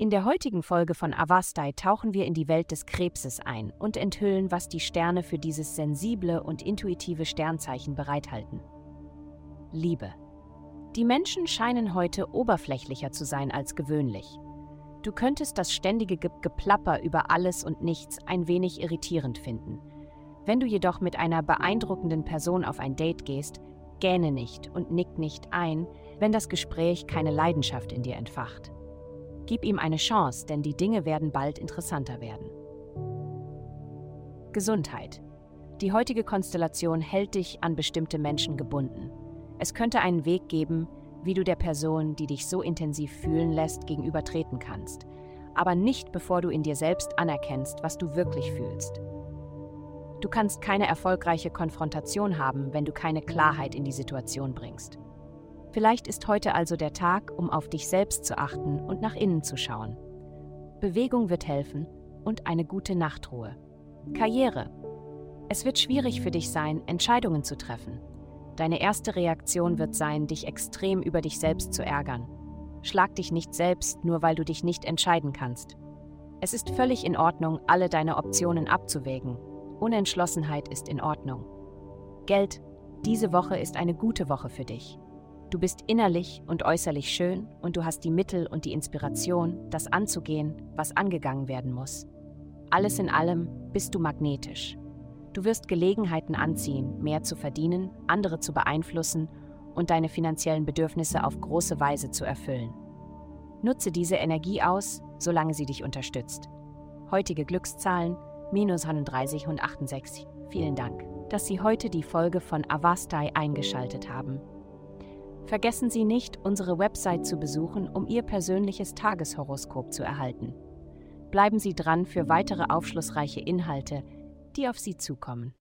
In der heutigen Folge von Avastai tauchen wir in die Welt des Krebses ein und enthüllen, was die Sterne für dieses sensible und intuitive Sternzeichen bereithalten. Liebe. Die Menschen scheinen heute oberflächlicher zu sein als gewöhnlich. Du könntest das ständige Ge Geplapper über alles und nichts ein wenig irritierend finden. Wenn du jedoch mit einer beeindruckenden Person auf ein Date gehst, gähne nicht und nick nicht ein, wenn das Gespräch keine Leidenschaft in dir entfacht. Gib ihm eine Chance, denn die Dinge werden bald interessanter werden. Gesundheit. Die heutige Konstellation hält dich an bestimmte Menschen gebunden. Es könnte einen Weg geben, wie du der Person, die dich so intensiv fühlen lässt, gegenübertreten kannst, aber nicht bevor du in dir selbst anerkennst, was du wirklich fühlst. Du kannst keine erfolgreiche Konfrontation haben, wenn du keine Klarheit in die Situation bringst. Vielleicht ist heute also der Tag, um auf dich selbst zu achten und nach innen zu schauen. Bewegung wird helfen und eine gute Nachtruhe. Karriere. Es wird schwierig für dich sein, Entscheidungen zu treffen. Deine erste Reaktion wird sein, dich extrem über dich selbst zu ärgern. Schlag dich nicht selbst, nur weil du dich nicht entscheiden kannst. Es ist völlig in Ordnung, alle deine Optionen abzuwägen. Unentschlossenheit ist in Ordnung. Geld, diese Woche ist eine gute Woche für dich. Du bist innerlich und äußerlich schön und du hast die Mittel und die Inspiration, das anzugehen, was angegangen werden muss. Alles in allem bist du magnetisch. Du wirst Gelegenheiten anziehen, mehr zu verdienen, andere zu beeinflussen und deine finanziellen Bedürfnisse auf große Weise zu erfüllen. Nutze diese Energie aus, solange sie dich unterstützt. Heutige Glückszahlen minus 31 und 68. Vielen Dank, dass Sie heute die Folge von Avastai eingeschaltet haben. Vergessen Sie nicht, unsere Website zu besuchen, um Ihr persönliches Tageshoroskop zu erhalten. Bleiben Sie dran für weitere aufschlussreiche Inhalte, die auf Sie zukommen.